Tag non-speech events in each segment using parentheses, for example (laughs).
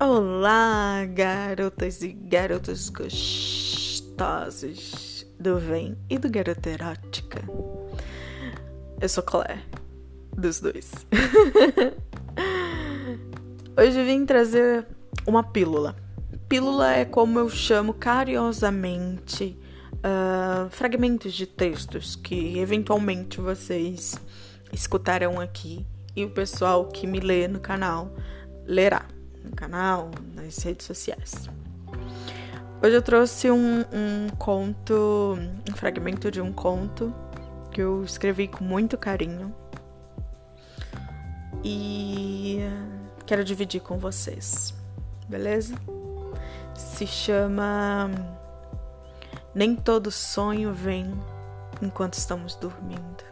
Olá, garotas e garotos gostosos do Vem e do Garota Erótica. Eu sou Claire, dos dois. (laughs) Hoje vim trazer uma pílula. Pílula é como eu chamo carinhosamente uh, fragmentos de textos que eventualmente vocês escutarão aqui e o pessoal que me lê no canal lerá no canal, nas redes sociais. Hoje eu trouxe um, um conto, um fragmento de um conto que eu escrevi com muito carinho e quero dividir com vocês, beleza? Se chama Nem todo sonho vem enquanto estamos dormindo.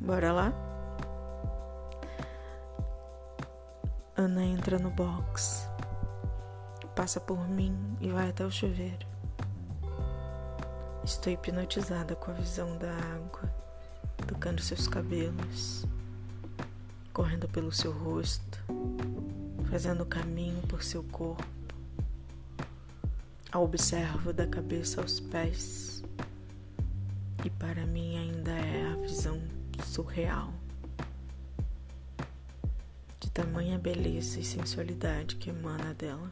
Bora lá? Ana entra no box, passa por mim e vai até o chuveiro. Estou hipnotizada com a visão da água tocando seus cabelos, correndo pelo seu rosto, fazendo caminho por seu corpo. A observo da cabeça aos pés, e para mim ainda é a visão surreal tamanha beleza e sensualidade que emana dela.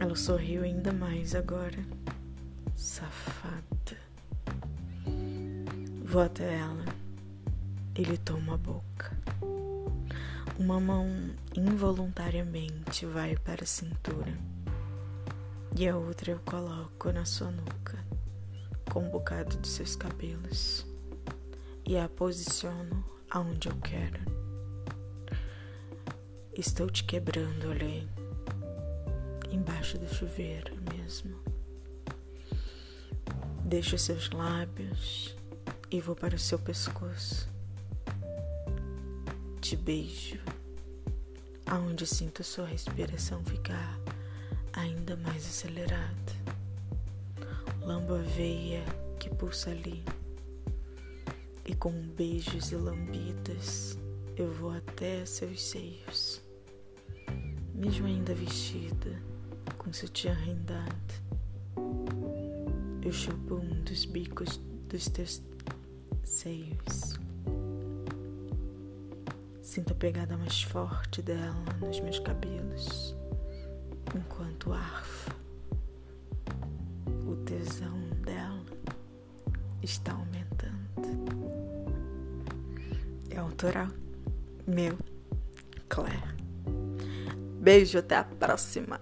Ela sorriu ainda mais agora. Safada. Vou até ela. Ele toma a boca. Uma mão involuntariamente vai para a cintura e a outra eu coloco na sua nuca com um bocado de seus cabelos e a posiciono aonde eu quero. Estou te quebrando, olhei. Embaixo do chuveiro mesmo. Deixo seus lábios e vou para o seu pescoço. Te beijo, aonde sinto sua respiração ficar ainda mais acelerada. Lambo a veia que pulsa ali. E com beijos e lambidas eu vou até seus seios mesmo ainda vestida com sutiã rendado. Eu chupo um dos bicos dos teus seios. Sinto a pegada mais forte dela nos meus cabelos, enquanto arfa. O tesão dela está aumentando. É autoral meu, Claire. Beijo, até a próxima.